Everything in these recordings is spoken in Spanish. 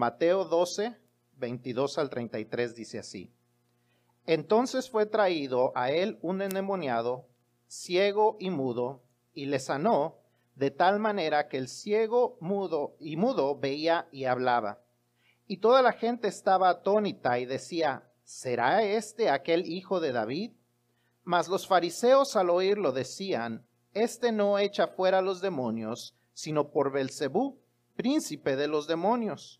Mateo 12, 22 al 33 dice así. Entonces fue traído a él un endemoniado, ciego y mudo, y le sanó de tal manera que el ciego mudo y mudo veía y hablaba. Y toda la gente estaba atónita y decía, ¿será este aquel hijo de David? Mas los fariseos al oírlo decían, Este no echa fuera los demonios, sino por Belcebú, príncipe de los demonios.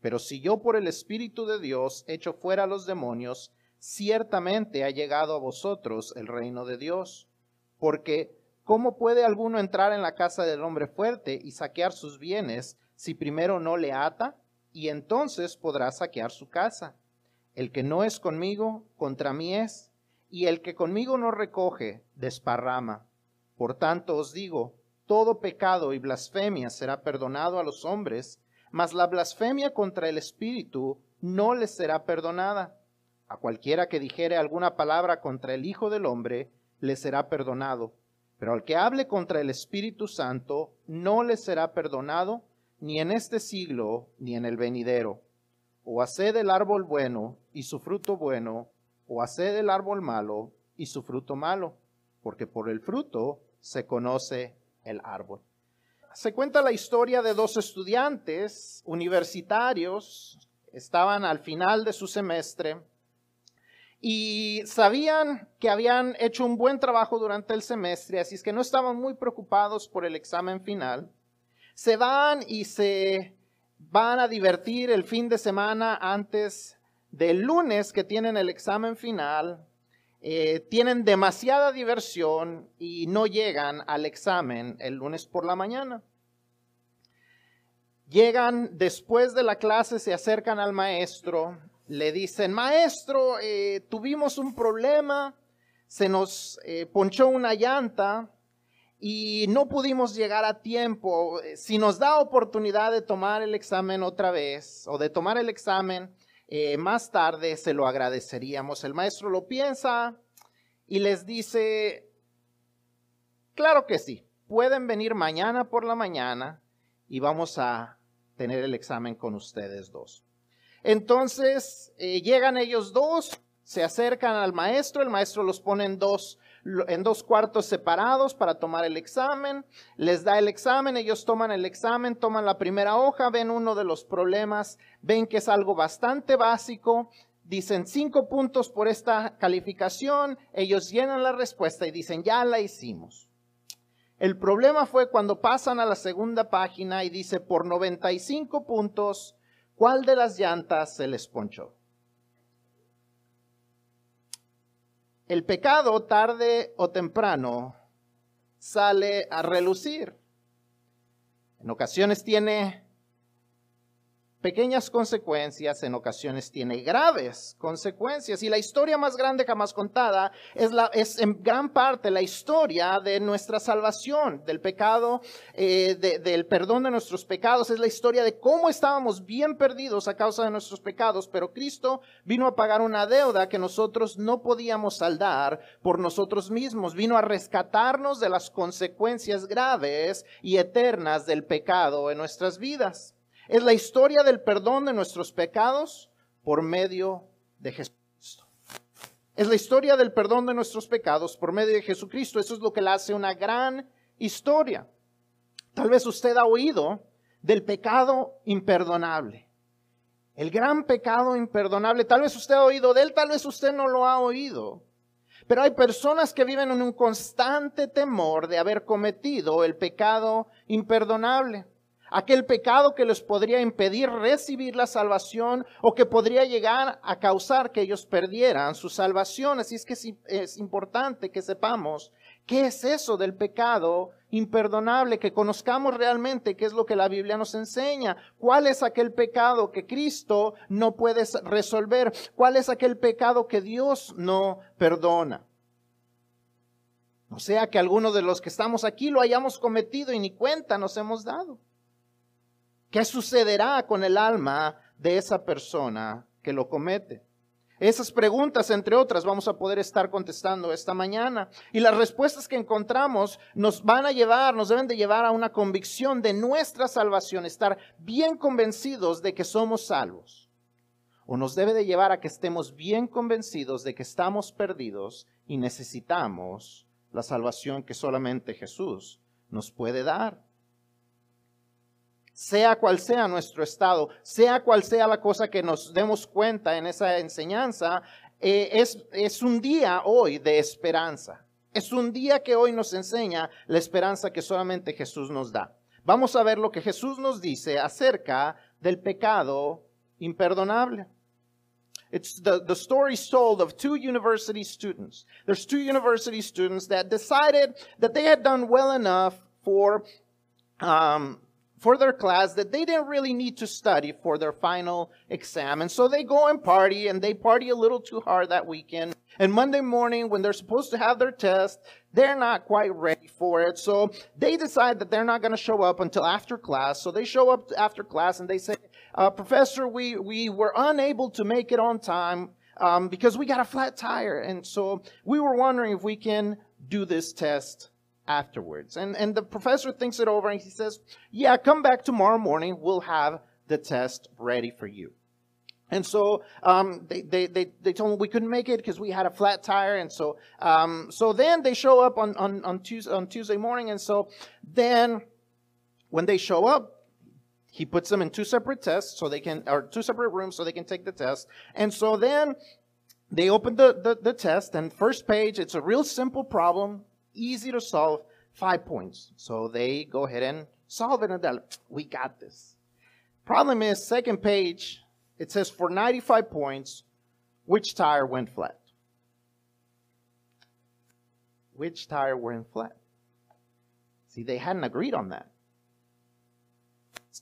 Pero si yo por el Espíritu de Dios echo fuera los demonios, ciertamente ha llegado a vosotros el reino de Dios. Porque, ¿cómo puede alguno entrar en la casa del hombre fuerte y saquear sus bienes si primero no le ata? Y entonces podrá saquear su casa. El que no es conmigo, contra mí es, y el que conmigo no recoge, desparrama. Por tanto os digo, todo pecado y blasfemia será perdonado a los hombres, mas la blasfemia contra el Espíritu no les será perdonada. A cualquiera que dijere alguna palabra contra el Hijo del Hombre, le será perdonado. Pero al que hable contra el Espíritu Santo, no le será perdonado, ni en este siglo, ni en el venidero. O haced el árbol bueno y su fruto bueno, o haced el árbol malo y su fruto malo, porque por el fruto se conoce el árbol. Se cuenta la historia de dos estudiantes universitarios, estaban al final de su semestre, y sabían que habían hecho un buen trabajo durante el semestre, así es que no estaban muy preocupados por el examen final. Se van y se van a divertir el fin de semana antes del lunes que tienen el examen final. Eh, tienen demasiada diversión y no llegan al examen el lunes por la mañana. Llegan después de la clase, se acercan al maestro le dicen, maestro, eh, tuvimos un problema, se nos eh, ponchó una llanta y no pudimos llegar a tiempo. Si nos da oportunidad de tomar el examen otra vez o de tomar el examen eh, más tarde, se lo agradeceríamos. El maestro lo piensa y les dice, claro que sí, pueden venir mañana por la mañana y vamos a tener el examen con ustedes dos. Entonces eh, llegan ellos dos, se acercan al maestro, el maestro los pone en dos, en dos cuartos separados para tomar el examen, les da el examen, ellos toman el examen, toman la primera hoja, ven uno de los problemas, ven que es algo bastante básico, dicen cinco puntos por esta calificación, ellos llenan la respuesta y dicen, ya la hicimos. El problema fue cuando pasan a la segunda página y dice, por 95 puntos, ¿Cuál de las llantas se les ponchó? El pecado tarde o temprano sale a relucir. En ocasiones tiene pequeñas consecuencias, en ocasiones tiene graves consecuencias. Y la historia más grande jamás contada es, la, es en gran parte la historia de nuestra salvación, del pecado, eh, del perdón de nuestros pecados. Es la historia de cómo estábamos bien perdidos a causa de nuestros pecados, pero Cristo vino a pagar una deuda que nosotros no podíamos saldar por nosotros mismos. Vino a rescatarnos de las consecuencias graves y eternas del pecado en nuestras vidas. Es la historia del perdón de nuestros pecados por medio de Jesucristo. Es la historia del perdón de nuestros pecados por medio de Jesucristo. Eso es lo que la hace una gran historia. Tal vez usted ha oído del pecado imperdonable. El gran pecado imperdonable. Tal vez usted ha oído de él, tal vez usted no lo ha oído. Pero hay personas que viven en un constante temor de haber cometido el pecado imperdonable aquel pecado que les podría impedir recibir la salvación o que podría llegar a causar que ellos perdieran su salvación. Así es que es importante que sepamos ¿Qué es eso del pecado imperdonable? Que conozcamos realmente qué es lo que la Biblia nos enseña. ¿Cuál es aquel pecado que Cristo no puede resolver? ¿Cuál es aquel pecado que Dios no perdona? No sea que alguno de los que estamos aquí lo hayamos cometido y ni cuenta nos hemos dado. ¿Qué sucederá con el alma de esa persona que lo comete? Esas preguntas, entre otras, vamos a poder estar contestando esta mañana. Y las respuestas que encontramos nos van a llevar, nos deben de llevar a una convicción de nuestra salvación, estar bien convencidos de que somos salvos. O nos debe de llevar a que estemos bien convencidos de que estamos perdidos y necesitamos la salvación que solamente Jesús nos puede dar sea cual sea nuestro estado, sea cual sea la cosa que nos demos cuenta en esa enseñanza, eh, es, es un día hoy de esperanza. Es un día que hoy nos enseña la esperanza que solamente Jesús nos da. Vamos a ver lo que Jesús nos dice acerca del pecado imperdonable. It's the, the story told of two university students. There's two university students that decided that they had done well enough for um, for their class that they didn't really need to study for their final exam. And so they go and party and they party a little too hard that weekend. And Monday morning, when they're supposed to have their test, they're not quite ready for it. So they decide that they're not going to show up until after class. So they show up after class and they say, uh, Professor, we, we were unable to make it on time um, because we got a flat tire. And so we were wondering if we can do this test afterwards. And, and the professor thinks it over and he says, Yeah, come back tomorrow morning. We'll have the test ready for you. And so um, they, they, they, they told me we couldn't make it because we had a flat tire. And so um, so then they show up on, on, on, Tuesday, on Tuesday morning. And so then when they show up, he puts them in two separate tests so they can, or two separate rooms so they can take the test. And so then they open the, the, the test and first page, it's a real simple problem easy to solve, five points. So they go ahead and solve it and they're like, we got this. Problem is, second page, it says for 95 points, which tire went flat? Which tire went flat? See, they hadn't agreed on that.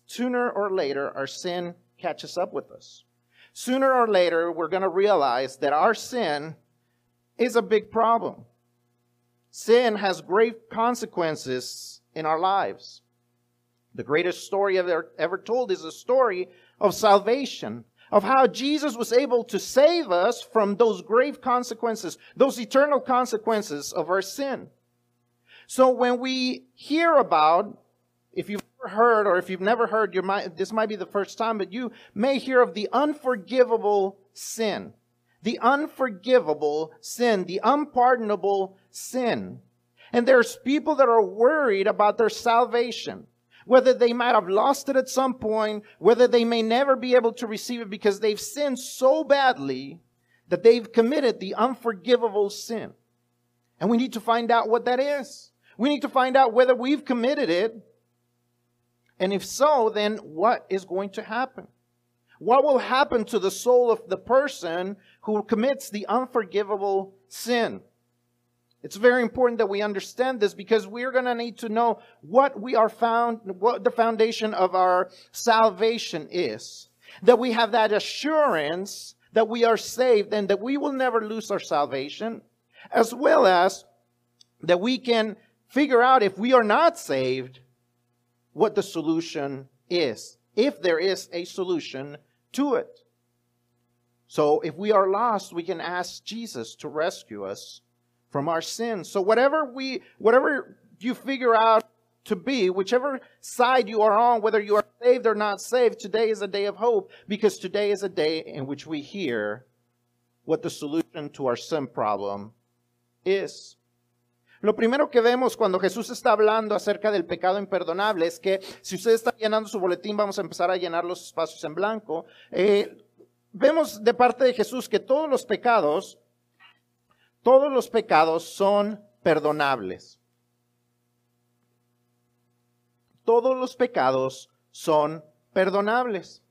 Sooner or later, our sin catches up with us. Sooner or later, we're going to realize that our sin is a big problem. Sin has grave consequences in our lives. The greatest story ever, ever told is a story of salvation, of how Jesus was able to save us from those grave consequences, those eternal consequences of our sin. So when we hear about, if you've heard or if you've never heard, might, this might be the first time, but you may hear of the unforgivable sin the unforgivable sin, the unpardonable sin. And there's people that are worried about their salvation, whether they might have lost it at some point, whether they may never be able to receive it because they've sinned so badly that they've committed the unforgivable sin. And we need to find out what that is. We need to find out whether we've committed it. And if so, then what is going to happen? What will happen to the soul of the person who commits the unforgivable sin? It's very important that we understand this because we're going to need to know what we are found, what the foundation of our salvation is. That we have that assurance that we are saved and that we will never lose our salvation, as well as that we can figure out if we are not saved, what the solution is. If there is a solution to it. So if we are lost, we can ask Jesus to rescue us from our sins. So whatever we, whatever you figure out to be, whichever side you are on, whether you are saved or not saved, today is a day of hope because today is a day in which we hear what the solution to our sin problem is. Lo primero que vemos cuando Jesús está hablando acerca del pecado imperdonable es que si usted está llenando su boletín, vamos a empezar a llenar los espacios en blanco. Eh, vemos de parte de Jesús que todos los pecados, todos los pecados son perdonables. Todos los pecados son perdonables.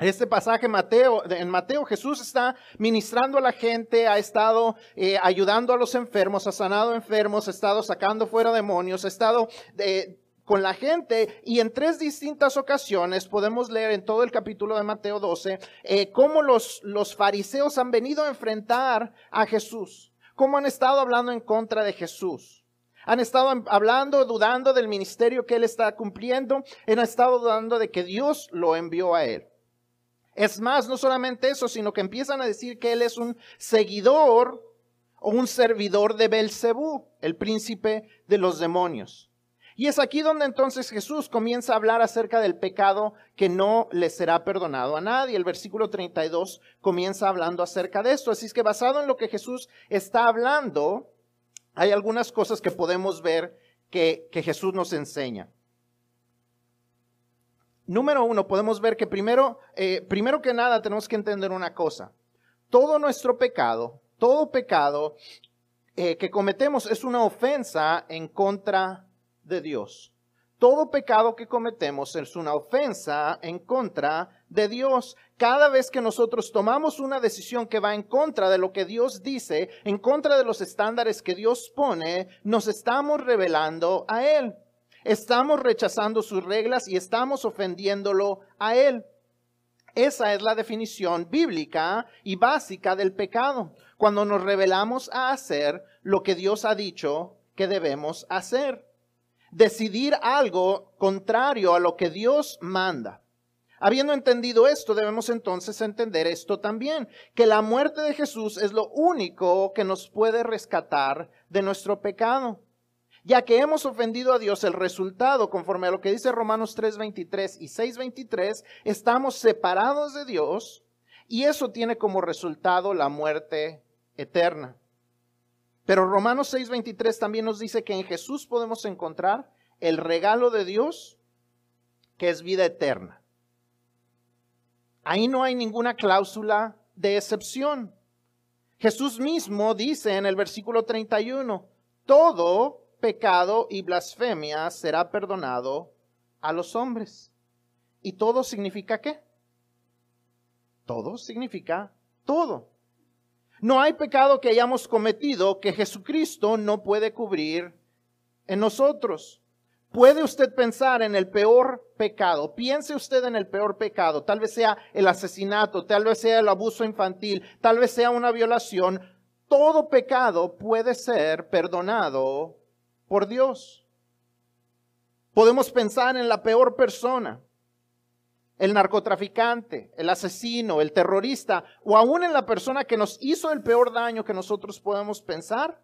Este pasaje Mateo, en Mateo Jesús está ministrando a la gente, ha estado eh, ayudando a los enfermos, ha sanado enfermos, ha estado sacando fuera demonios, ha estado eh, con la gente y en tres distintas ocasiones podemos leer en todo el capítulo de Mateo 12 eh, cómo los, los fariseos han venido a enfrentar a Jesús, cómo han estado hablando en contra de Jesús. Han estado hablando, dudando del ministerio que él está cumpliendo, han estado dudando de que Dios lo envió a él. Es más, no solamente eso, sino que empiezan a decir que él es un seguidor o un servidor de Belcebú, el príncipe de los demonios. Y es aquí donde entonces Jesús comienza a hablar acerca del pecado que no le será perdonado a nadie. El versículo 32 comienza hablando acerca de esto. Así es que basado en lo que Jesús está hablando, hay algunas cosas que podemos ver que, que Jesús nos enseña. Número uno, podemos ver que primero, eh, primero que nada tenemos que entender una cosa. Todo nuestro pecado, todo pecado eh, que cometemos es una ofensa en contra de Dios. Todo pecado que cometemos es una ofensa en contra de Dios. Cada vez que nosotros tomamos una decisión que va en contra de lo que Dios dice, en contra de los estándares que Dios pone, nos estamos revelando a Él. Estamos rechazando sus reglas y estamos ofendiéndolo a Él. Esa es la definición bíblica y básica del pecado, cuando nos revelamos a hacer lo que Dios ha dicho que debemos hacer. Decidir algo contrario a lo que Dios manda. Habiendo entendido esto, debemos entonces entender esto también, que la muerte de Jesús es lo único que nos puede rescatar de nuestro pecado ya que hemos ofendido a Dios, el resultado, conforme a lo que dice Romanos 3:23 y 6:23, estamos separados de Dios y eso tiene como resultado la muerte eterna. Pero Romanos 6:23 también nos dice que en Jesús podemos encontrar el regalo de Dios, que es vida eterna. Ahí no hay ninguna cláusula de excepción. Jesús mismo dice en el versículo 31, todo pecado y blasfemia será perdonado a los hombres. ¿Y todo significa qué? Todo significa todo. No hay pecado que hayamos cometido que Jesucristo no puede cubrir en nosotros. ¿Puede usted pensar en el peor pecado? Piense usted en el peor pecado. Tal vez sea el asesinato, tal vez sea el abuso infantil, tal vez sea una violación. Todo pecado puede ser perdonado por Dios. Podemos pensar en la peor persona, el narcotraficante, el asesino, el terrorista, o aún en la persona que nos hizo el peor daño que nosotros podemos pensar.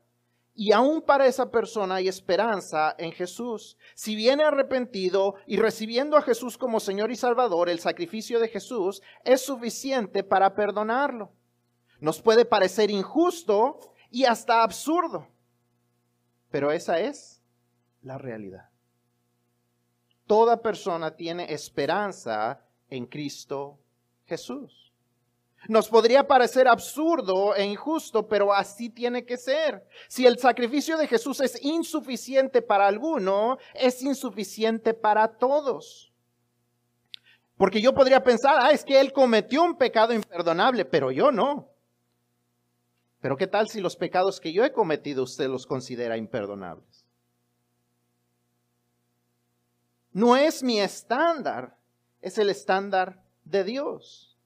Y aún para esa persona hay esperanza en Jesús. Si viene arrepentido y recibiendo a Jesús como Señor y Salvador, el sacrificio de Jesús es suficiente para perdonarlo. Nos puede parecer injusto y hasta absurdo. Pero esa es la realidad. Toda persona tiene esperanza en Cristo Jesús. Nos podría parecer absurdo e injusto, pero así tiene que ser. Si el sacrificio de Jesús es insuficiente para alguno, es insuficiente para todos. Porque yo podría pensar, ah, es que Él cometió un pecado imperdonable, pero yo no. Pero ¿qué tal si los pecados que yo he cometido usted los considera imperdonables? No es mi estándar, es el estándar de Dios.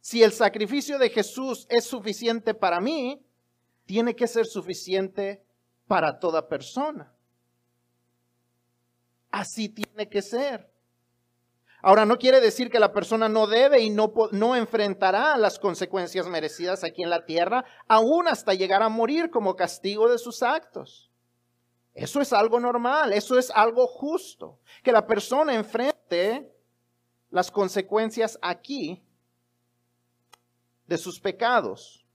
Si el sacrificio de Jesús es suficiente para mí, tiene que ser suficiente para toda persona. Así tiene que ser. Ahora, no quiere decir que la persona no debe y no, no enfrentará las consecuencias merecidas aquí en la tierra, aún hasta llegar a morir como castigo de sus actos. Eso es algo normal, eso es algo justo, que la persona enfrente las consecuencias aquí de sus pecados.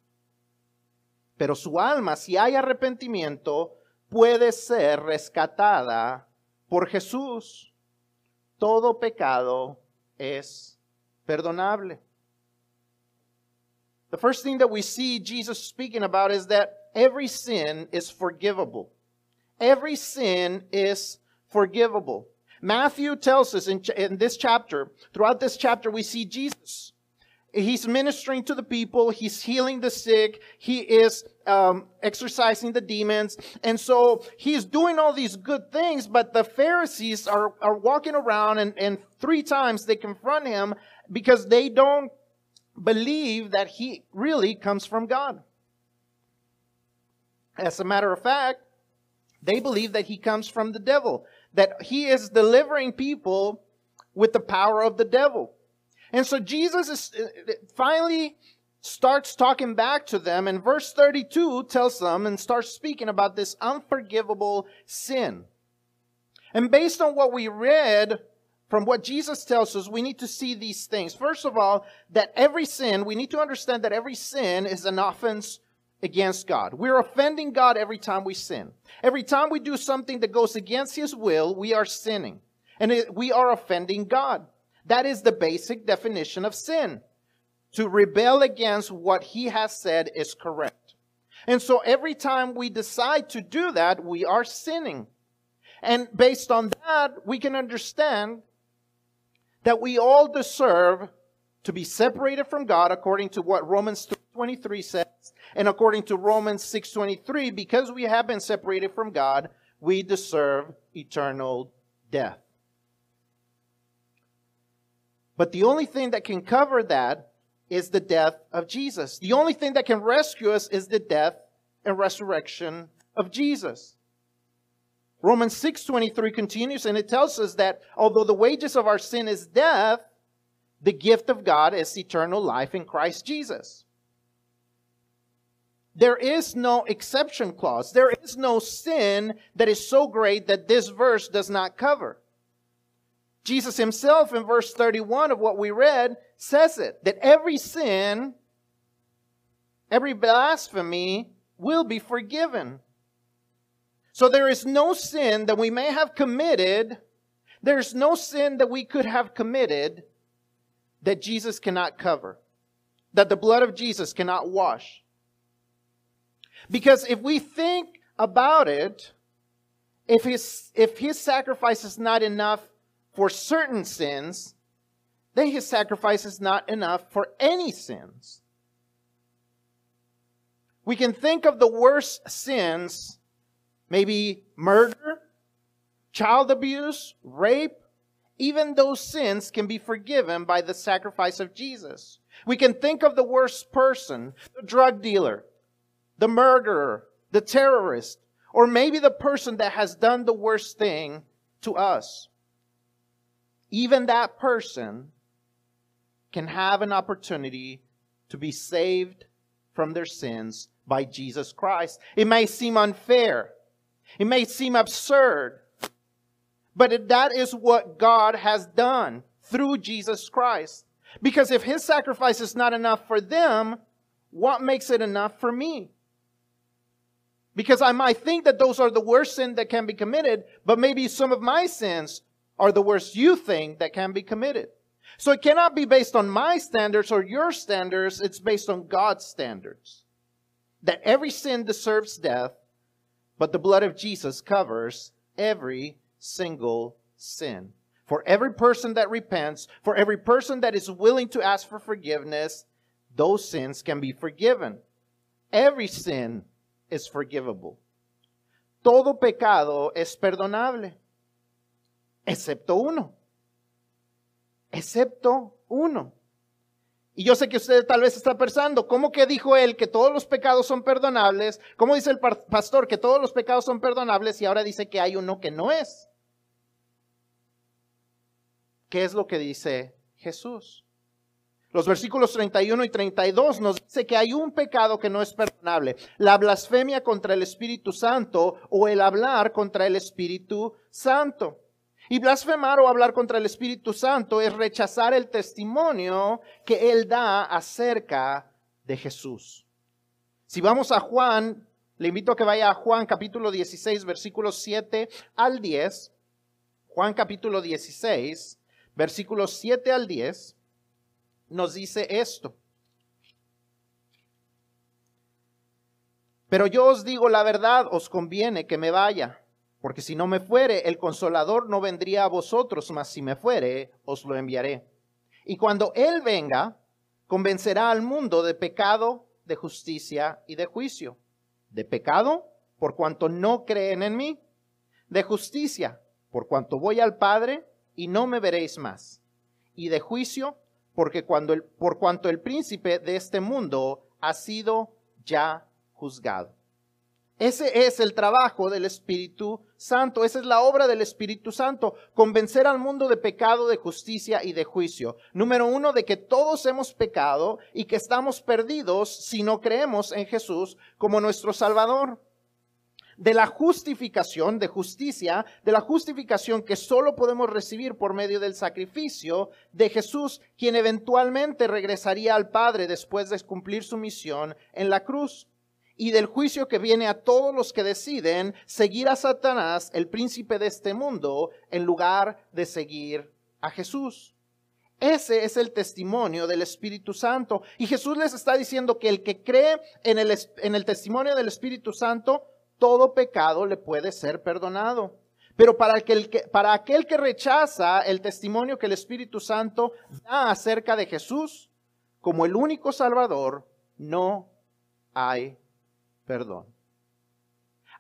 Pero su alma, si hay arrepentimiento, puede ser rescatada por Jesús todo pecado es perdonable. The first thing that we see Jesus speaking about is that every sin is forgivable. Every sin is forgivable. Matthew tells us in, in this chapter, throughout this chapter, we see Jesus. He's ministering to the people. He's healing the sick. He is um, exorcising the demons. And so he's doing all these good things, but the Pharisees are, are walking around and, and three times they confront him because they don't believe that he really comes from God. As a matter of fact, they believe that he comes from the devil, that he is delivering people with the power of the devil. And so Jesus is uh, finally starts talking back to them and verse 32 tells them and starts speaking about this unforgivable sin. And based on what we read from what Jesus tells us, we need to see these things. First of all, that every sin, we need to understand that every sin is an offense against God. We're offending God every time we sin. Every time we do something that goes against His will, we are sinning. And we are offending God. That is the basic definition of sin. To rebel against what He has said is correct. And so every time we decide to do that, we are sinning. And based on that, we can understand that we all deserve to be separated from God according to what Romans 23 says and according to Romans 6:23 because we have been separated from God we deserve eternal death. But the only thing that can cover that is the death of Jesus. The only thing that can rescue us is the death and resurrection of Jesus. Romans 6:23 continues and it tells us that although the wages of our sin is death, the gift of God is eternal life in Christ Jesus. There is no exception clause. There is no sin that is so great that this verse does not cover. Jesus himself in verse 31 of what we read says it that every sin, every blasphemy will be forgiven. So there is no sin that we may have committed. There's no sin that we could have committed that Jesus cannot cover, that the blood of Jesus cannot wash. Because if we think about it, if his, if his sacrifice is not enough for certain sins, then his sacrifice is not enough for any sins. We can think of the worst sins, maybe murder, child abuse, rape, even those sins can be forgiven by the sacrifice of Jesus. We can think of the worst person, the drug dealer, the murderer, the terrorist, or maybe the person that has done the worst thing to us. Even that person can have an opportunity to be saved from their sins by Jesus Christ. It may seem unfair. It may seem absurd. But that is what God has done through Jesus Christ. Because if his sacrifice is not enough for them, what makes it enough for me? Because I might think that those are the worst sin that can be committed, but maybe some of my sins are the worst you think that can be committed. So it cannot be based on my standards or your standards, it's based on God's standards. That every sin deserves death, but the blood of Jesus covers every single sin. For every person that repents, for every person that is willing to ask for forgiveness, those sins can be forgiven. Every sin is forgivable. Todo pecado es perdonable, excepto uno. Excepto uno. Y yo sé que usted tal vez está pensando, ¿cómo que dijo él que todos los pecados son perdonables? ¿Cómo dice el pastor que todos los pecados son perdonables y ahora dice que hay uno que no es? ¿Qué es lo que dice Jesús? Los versículos 31 y 32 nos dice que hay un pecado que no es perdonable, la blasfemia contra el Espíritu Santo o el hablar contra el Espíritu Santo. Y blasfemar o hablar contra el Espíritu Santo es rechazar el testimonio que Él da acerca de Jesús. Si vamos a Juan, le invito a que vaya a Juan capítulo 16, versículos 7 al 10. Juan capítulo 16, versículos 7 al 10, nos dice esto. Pero yo os digo la verdad, os conviene que me vaya, Porque si no me fuere, el consolador no vendría a vosotros, mas si me fuere, os lo enviaré. Y cuando Él venga, convencerá al mundo de pecado, de justicia y de juicio. De pecado, por cuanto no creen en mí. De justicia, por cuanto voy al Padre y no me veréis más. Y de juicio, porque cuando el, por cuanto el príncipe de este mundo ha sido ya juzgado. Ese es el trabajo del Espíritu Santo, esa es la obra del Espíritu Santo, convencer al mundo de pecado, de justicia y de juicio. Número uno, de que todos hemos pecado y que estamos perdidos si no creemos en Jesús como nuestro Salvador. De la justificación, de justicia, de la justificación que solo podemos recibir por medio del sacrificio de Jesús, quien eventualmente regresaría al Padre después de cumplir su misión en la cruz y del juicio que viene a todos los que deciden seguir a Satanás, el príncipe de este mundo, en lugar de seguir a Jesús. Ese es el testimonio del Espíritu Santo. Y Jesús les está diciendo que el que cree en el, testimonio del Espíritu Santo, todo pecado le puede ser perdonado. Pero para, el que, para aquel que rechaza el testimonio que el Espíritu Santo da acerca de Jesús como el único Salvador, no hay perdón.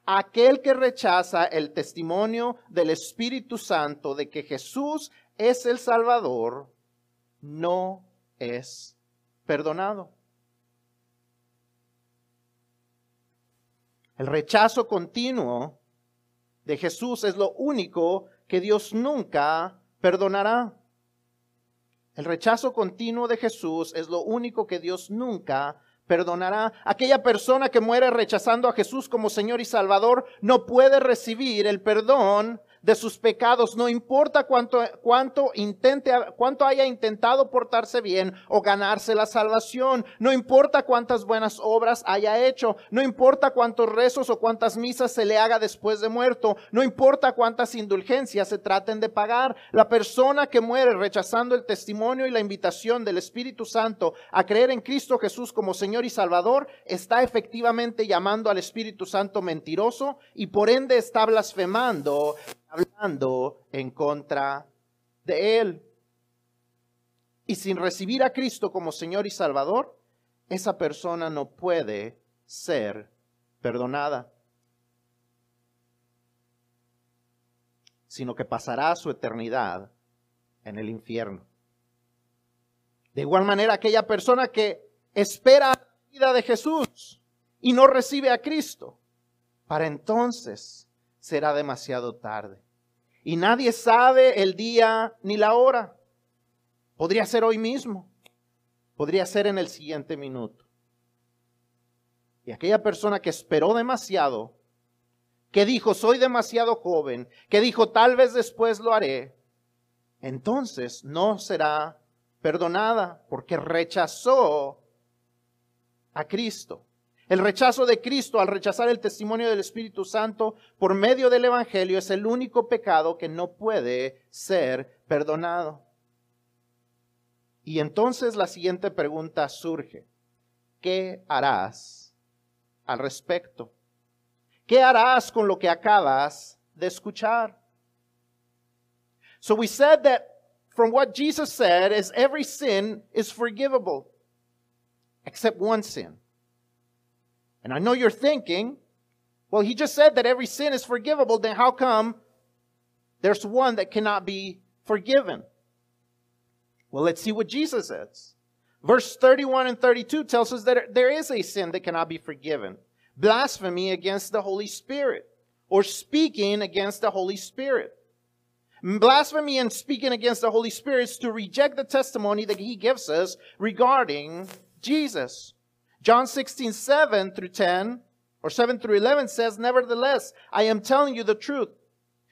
Aquel que rechaza el testimonio del Espíritu Santo de que Jesús es el Salvador, no es perdonado. El rechazo continuo de Jesús es lo único que Dios nunca perdonará. El rechazo continuo de Jesús es lo único que Dios nunca perdonará. Aquella persona que muere rechazando a Jesús como Señor y Salvador no puede recibir el perdón de sus pecados, no importa cuánto, cuánto intente, cuánto haya intentado portarse bien o ganarse la salvación, no importa cuántas buenas obras haya hecho, no importa cuántos rezos o cuántas misas se le haga después de muerto, no importa cuántas indulgencias se traten de pagar, la persona que muere rechazando el testimonio y la invitación del Espíritu Santo a creer en Cristo Jesús como Señor y Salvador, está efectivamente llamando al Espíritu Santo mentiroso y por ende está blasfemando hablando en contra de Él. Y sin recibir a Cristo como Señor y Salvador, esa persona no puede ser perdonada, sino que pasará su eternidad en el infierno. De igual manera, aquella persona que espera la vida de Jesús y no recibe a Cristo, para entonces será demasiado tarde. Y nadie sabe el día ni la hora. Podría ser hoy mismo. Podría ser en el siguiente minuto. Y aquella persona que esperó demasiado, que dijo, soy demasiado joven, que dijo, tal vez después lo haré, entonces no será perdonada porque rechazó a Cristo. El rechazo de Cristo al rechazar el testimonio del Espíritu Santo por medio del Evangelio es el único pecado que no puede ser perdonado. Y entonces la siguiente pregunta surge. ¿Qué harás al respecto? ¿Qué harás con lo que acabas de escuchar? So we said that from what Jesus said is every sin is forgivable except one sin. And I know you're thinking, well, he just said that every sin is forgivable, then how come there's one that cannot be forgiven? Well, let's see what Jesus says. Verse 31 and 32 tells us that there is a sin that cannot be forgiven blasphemy against the Holy Spirit, or speaking against the Holy Spirit. Blasphemy and speaking against the Holy Spirit is to reject the testimony that he gives us regarding Jesus. John 16, 7 through 10, or 7 through 11 says, Nevertheless, I am telling you the truth.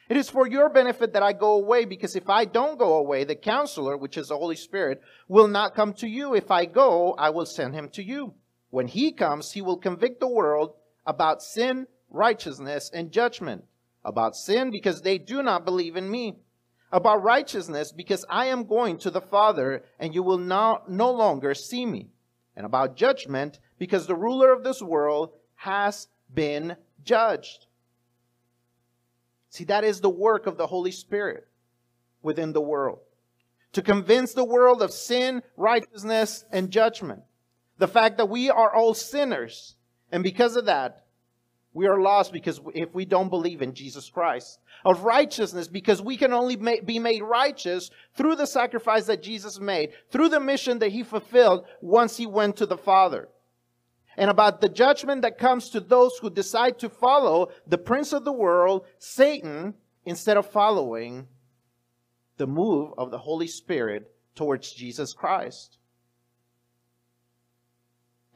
It is for your benefit that I go away, because if I don't go away, the counselor, which is the Holy Spirit, will not come to you. If I go, I will send him to you. When he comes, he will convict the world about sin, righteousness, and judgment. About sin, because they do not believe in me. About righteousness, because I am going to the Father, and you will not, no longer see me and about judgment because the ruler of this world has been judged. See, that is the work of the Holy Spirit within the world. To convince the world of sin, righteousness, and judgment. The fact that we are all sinners. And because of that, we are lost because if we don't believe in Jesus Christ. Of righteousness because we can only be made righteous through the sacrifice that Jesus made, through the mission that he fulfilled once he went to the Father. And about the judgment that comes to those who decide to follow the prince of the world, Satan, instead of following the move of the Holy Spirit towards Jesus Christ.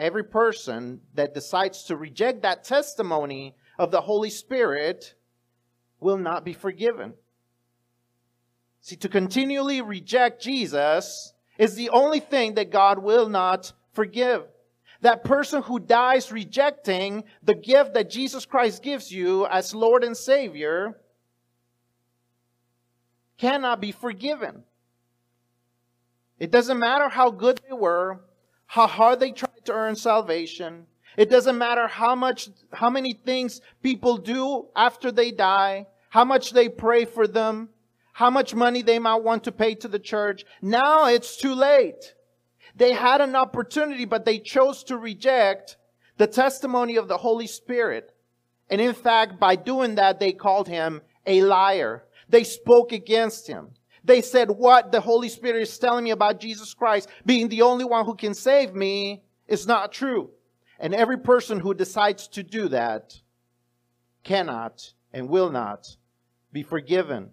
Every person that decides to reject that testimony of the Holy Spirit will not be forgiven. See, to continually reject Jesus is the only thing that God will not forgive. That person who dies rejecting the gift that Jesus Christ gives you as Lord and Savior cannot be forgiven. It doesn't matter how good they were, how hard they tried to earn salvation. It doesn't matter how much, how many things people do after they die, how much they pray for them, how much money they might want to pay to the church. Now it's too late. They had an opportunity, but they chose to reject the testimony of the Holy Spirit. And in fact, by doing that, they called him a liar. They spoke against him. They said, What the Holy Spirit is telling me about Jesus Christ being the only one who can save me is not true. And every person who decides to do that cannot and will not be forgiven.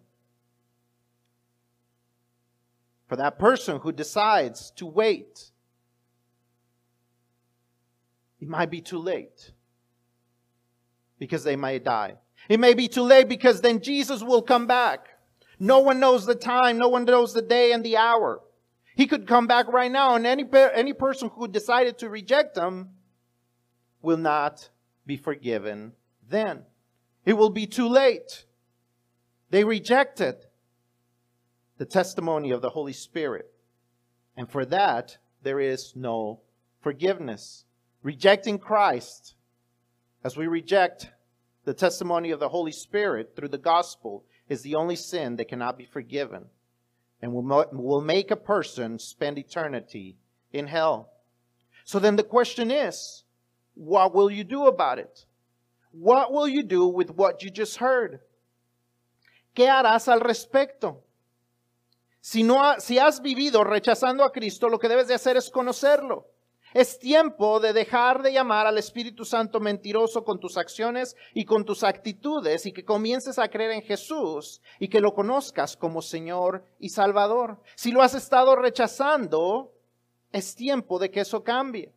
For that person who decides to wait, it might be too late because they might die. It may be too late because then Jesus will come back. No one knows the time. No one knows the day and the hour. He could come back right now, and any, any person who decided to reject him will not be forgiven then. It will be too late. They rejected the testimony of the Holy Spirit. And for that, there is no forgiveness. Rejecting Christ, as we reject the testimony of the Holy Spirit through the gospel, is the only sin that cannot be forgiven and will, will make a person spend eternity in hell. So then the question is, what will you do about it? What will you do with what you just heard? ¿Qué harás al respecto? Si, no ha, si has vivido rechazando a Cristo, lo que debes de hacer es conocerlo. Es tiempo de dejar de llamar al Espíritu Santo mentiroso con tus acciones y con tus actitudes y que comiences a creer en Jesús y que lo conozcas como Señor y Salvador. Si lo has estado rechazando, es tiempo de que eso cambie.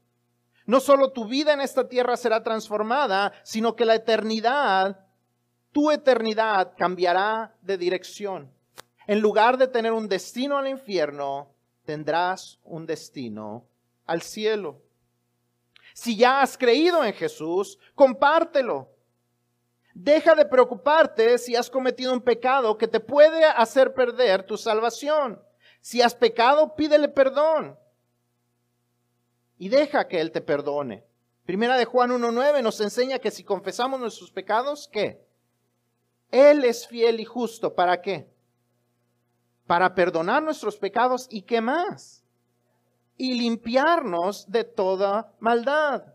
No solo tu vida en esta tierra será transformada, sino que la eternidad, tu eternidad cambiará de dirección. En lugar de tener un destino al infierno, tendrás un destino al cielo. Si ya has creído en Jesús, compártelo. Deja de preocuparte si has cometido un pecado que te puede hacer perder tu salvación. Si has pecado, pídele perdón. Y deja que Él te perdone. Primera de Juan 1.9 nos enseña que si confesamos nuestros pecados, ¿qué? Él es fiel y justo. ¿Para qué? Para perdonar nuestros pecados y qué más? Y limpiarnos de toda maldad.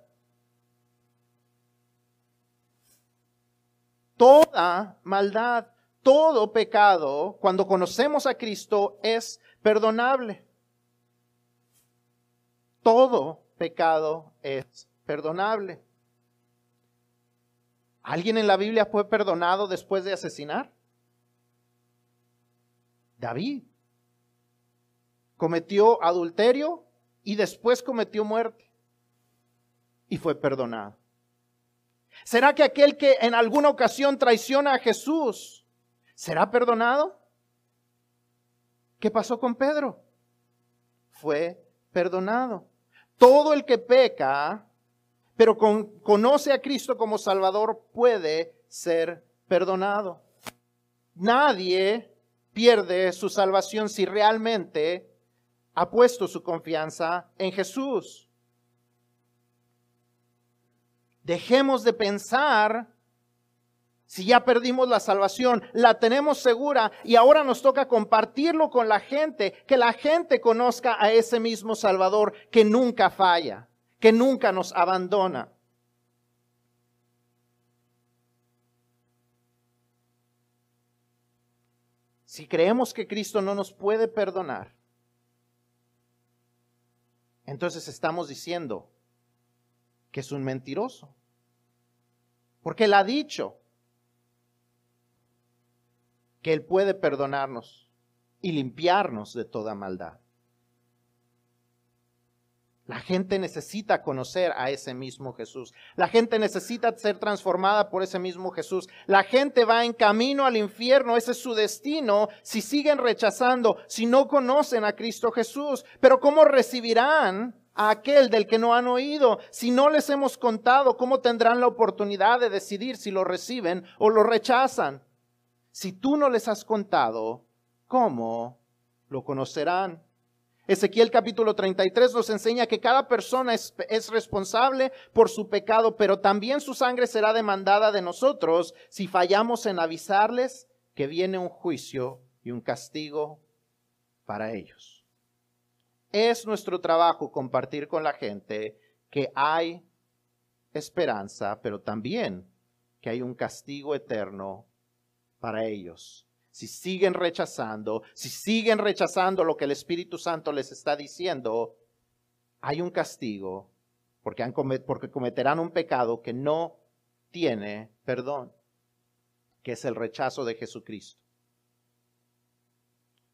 Toda maldad, todo pecado, cuando conocemos a Cristo, es perdonable. Todo pecado es perdonable. ¿Alguien en la Biblia fue perdonado después de asesinar? David cometió adulterio y después cometió muerte y fue perdonado. ¿Será que aquel que en alguna ocasión traiciona a Jesús será perdonado? ¿Qué pasó con Pedro? Fue perdonado. Todo el que peca, pero conoce a Cristo como Salvador, puede ser perdonado. Nadie pierde su salvación si realmente ha puesto su confianza en Jesús. Dejemos de pensar Si ya perdimos la salvación, la tenemos segura y ahora nos toca compartirlo con la gente, que la gente conozca a ese mismo Salvador que nunca falla, que nunca nos abandona. Si creemos que Cristo no nos puede perdonar, entonces estamos diciendo que es un mentiroso. Porque Él ha dicho que Él puede perdonarnos y limpiarnos de toda maldad. La gente necesita conocer a ese mismo Jesús. La gente necesita ser transformada por ese mismo Jesús. La gente va en camino al infierno. Ese es su destino si siguen rechazando, si no conocen a Cristo Jesús. Pero ¿cómo recibirán a aquel del que no han oído? Si no les hemos contado, ¿cómo tendrán la oportunidad de decidir si lo reciben o lo rechazan? Si tú no les has contado, ¿cómo lo conocerán? Ezequiel capítulo 33 nos enseña que cada persona es, es, responsable por su pecado, pero también su sangre será demandada de nosotros si fallamos en avisarles que viene un juicio y un castigo para ellos. Es nuestro trabajo compartir con la gente que hay esperanza, pero también que hay un castigo eterno para ellos si siguen rechazando, si siguen rechazando lo que el Espíritu Santo les está diciendo, hay un castigo porque, han porque cometerán un pecado que no tiene perdón, que es el rechazo de Jesucristo.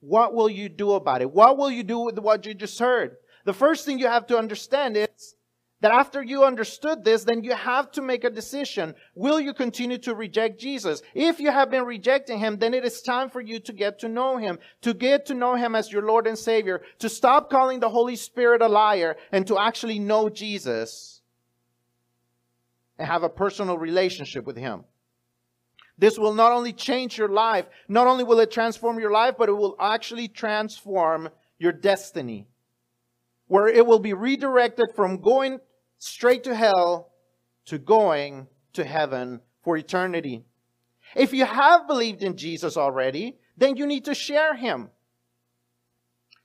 What will you do about it? What will you do with what you just heard? The first thing you have to understand is that after you understood this, then you have to make a decision. Will you continue to reject Jesus? If you have been rejecting him, then it is time for you to get to know him, to get to know him as your Lord and Savior, to stop calling the Holy Spirit a liar and to actually know Jesus and have a personal relationship with him. This will not only change your life, not only will it transform your life, but it will actually transform your destiny. Where it will be redirected from going straight to hell to going to heaven for eternity. If you have believed in Jesus already, then you need to share him.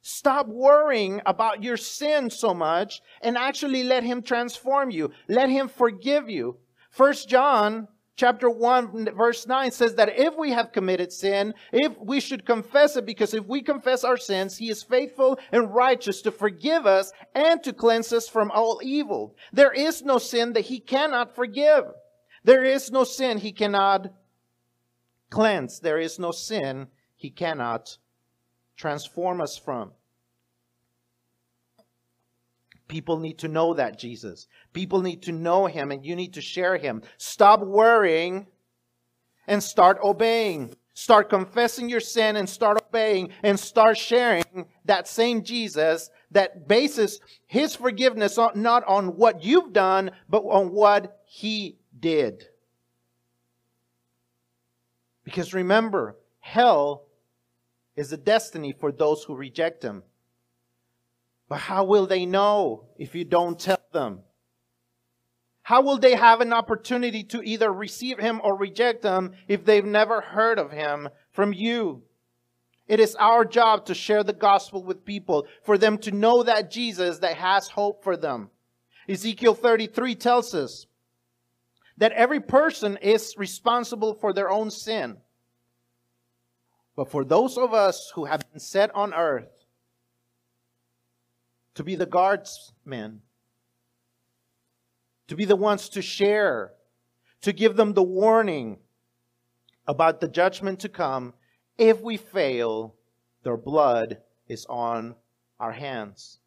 Stop worrying about your sin so much and actually let him transform you. Let him forgive you. First John chapter 1 verse 9 says that if we have committed sin, if we should confess it, because if we confess our sins, he is faithful and righteous to forgive us and to cleanse us from all evil. There is no sin that he cannot forgive. There is no sin he cannot cleanse. There is no sin he cannot transform us from. People need to know that Jesus. People need to know him and you need to share him. Stop worrying and start obeying. Start confessing your sin and start obeying and start sharing that same Jesus that bases his forgiveness on, not on what you've done, but on what he did. Because remember, hell is a destiny for those who reject him. But how will they know if you don't tell them? How will they have an opportunity to either receive him or reject him if they've never heard of him from you? It is our job to share the gospel with people, for them to know that Jesus that has hope for them. Ezekiel 33 tells us that every person is responsible for their own sin. But for those of us who have been set on earth to be the guardsmen, to be the ones to share, to give them the warning about the judgment to come. If we fail, their blood is on our hands.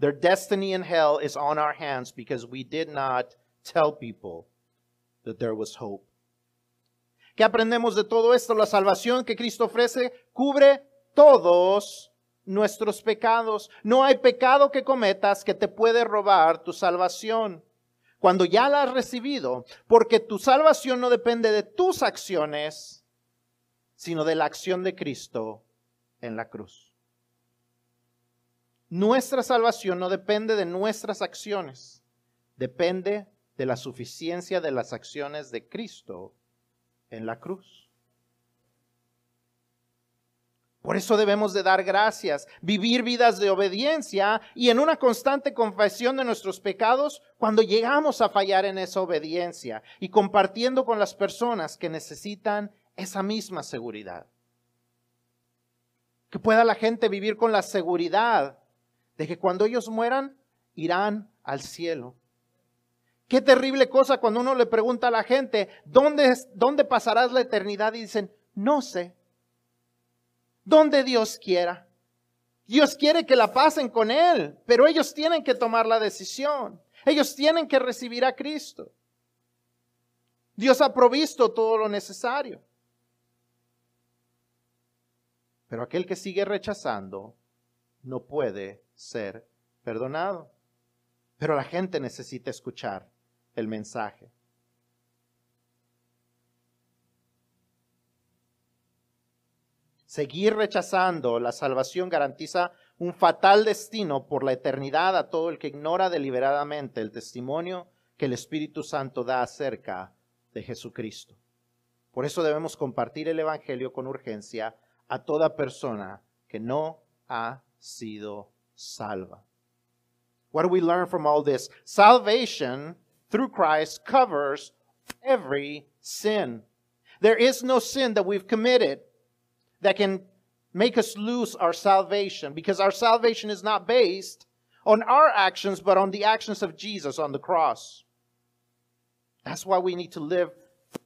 Their destiny in hell is on our hands because we did not tell people that there was hope. ¿Qué aprendemos de todo esto? La salvación que Cristo ofrece cubre todos nuestros pecados. No hay pecado que cometas que te puede robar tu salvación. Cuando ya la has recibido, porque tu salvación no depende de tus acciones, sino de la acción de Cristo en la cruz. Nuestra salvación no depende de nuestras acciones, depende de la suficiencia de las acciones de Cristo en la cruz. Por eso debemos de dar gracias, vivir vidas de obediencia y en una constante confesión de nuestros pecados cuando llegamos a fallar en esa obediencia y compartiendo con las personas que necesitan esa misma seguridad. Que pueda la gente vivir con la seguridad de que cuando ellos mueran irán al cielo. Qué terrible cosa cuando uno le pregunta a la gente, ¿dónde, dónde pasarás la eternidad? Y dicen, no sé donde Dios quiera. Dios quiere que la pasen con Él, pero ellos tienen que tomar la decisión. Ellos tienen que recibir a Cristo. Dios ha provisto todo lo necesario. Pero aquel que sigue rechazando no puede ser perdonado. Pero la gente necesita escuchar el mensaje. Seguir rechazando la salvación garantiza un fatal destino por la eternidad a todo el que ignora deliberadamente el testimonio que el Espíritu Santo da acerca de Jesucristo. Por eso debemos compartir el Evangelio con urgencia a toda persona que no ha sido salva. What do we learn from all this? Salvation through Christ covers every sin. There is no sin that we've committed that can make us lose our salvation because our salvation is not based on our actions, but on the actions of Jesus on the cross. That's why we need to live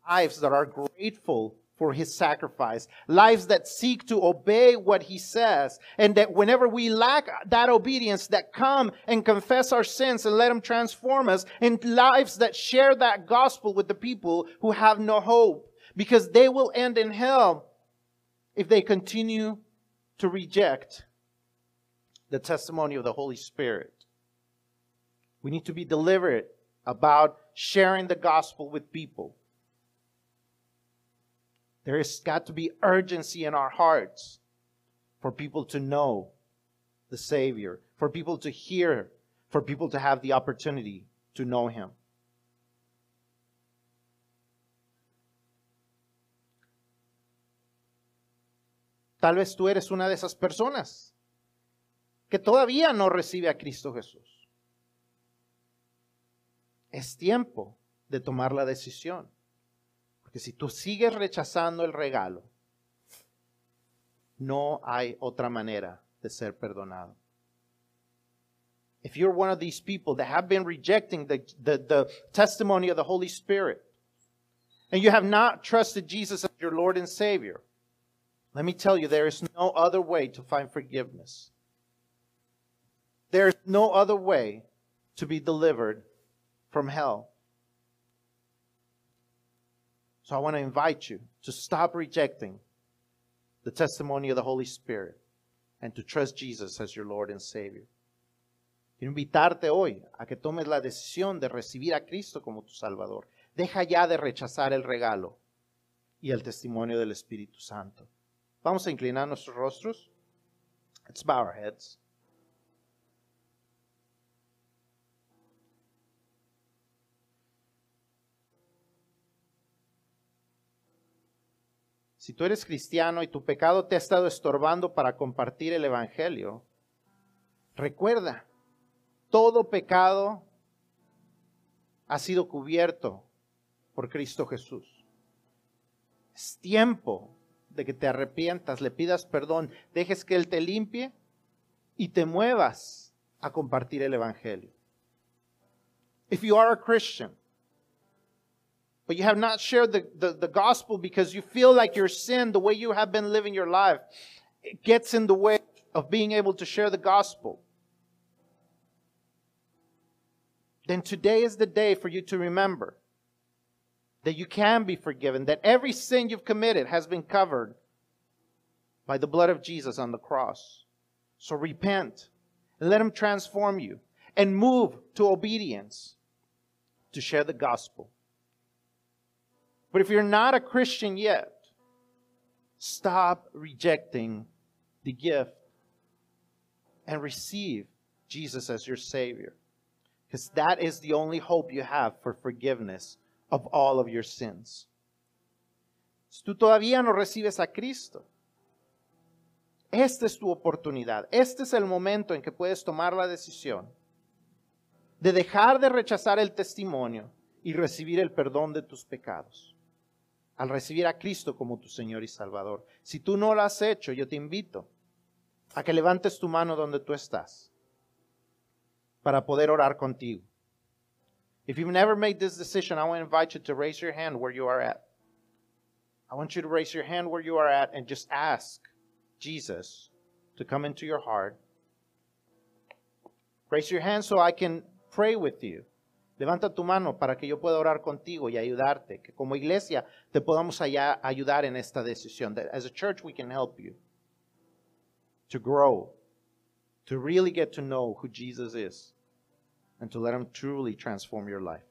lives that are grateful for his sacrifice, lives that seek to obey what he says, and that whenever we lack that obedience, that come and confess our sins and let him transform us, in lives that share that gospel with the people who have no hope, because they will end in hell if they continue to reject the testimony of the Holy Spirit. We need to be deliberate about sharing the gospel with people. There has got to be urgency in our hearts for people to know the Savior, for people to hear, for people to have the opportunity to know Him. Tal vez tú eres una de esas personas que todavía no recibe a Cristo Jesús. Es tiempo de tomar la decisión. Porque si tú sigues rechazando el regalo, no hay otra manera de ser perdonado. If you're one of these people that have been rejecting the, the, the testimony of the Holy Spirit, and you have not trusted Jesus as your Lord and Savior, let me tell you, there is no other way to find forgiveness. There is no other way to be delivered from hell. So I want to invite you to stop rejecting the testimony of the Holy Spirit and to trust Jesus as your Lord and Savior. Quiero invitarte hoy a que tomes la decisión de recibir a Cristo como tu Salvador. Deja ya de rechazar el regalo y el testimonio del Espíritu Santo. Vamos a inclinar nuestros rostros. Let's bow our heads. Si tú eres cristiano y tu pecado te ha estado estorbando para compartir el Evangelio, recuerda, todo pecado ha sido cubierto por Cristo Jesús. Es tiempo de que te arrepientas, le pidas perdón, dejes que Él te limpie y te muevas a compartir el Evangelio. If you are a Christian, but you have not shared the, the, the, gospel because you feel like your sin, the way you have been living your life, it gets in the way of being able to share the gospel, then today is the day for you to remember that you can be forgiven, that every sin you've committed has been covered by the blood of Jesus on the cross. So repent and let Him transform you and move to obedience to share the gospel. But if you're not a Christian yet, stop rejecting the gift and receive Jesus as your Savior. Because that is the only hope you have for forgiveness of all of your sins. Si tú todavía no recibes a Cristo, esta es tu oportunidad. Este es el momento en que puedes tomar la decisión de dejar de rechazar el testimonio y recibir el perdón de tus pecados. Al recibir a Cristo como tu Señor y Salvador. Si tú no lo has hecho, yo te invito a que levantes tu mano donde tú estás para poder orar contigo. If you've never made this decision, I want to invite you to raise your hand where you are at. I want you to raise your hand where you are at and just ask Jesus to come into your heart. Raise your hand so I can pray with you. Levanta tu mano para que yo pueda orar contigo y ayudarte, que como iglesia te podamos ayudar en esta decisión. That as a church we can help you to grow, to really get to know who Jesus is, and to let him truly transform your life.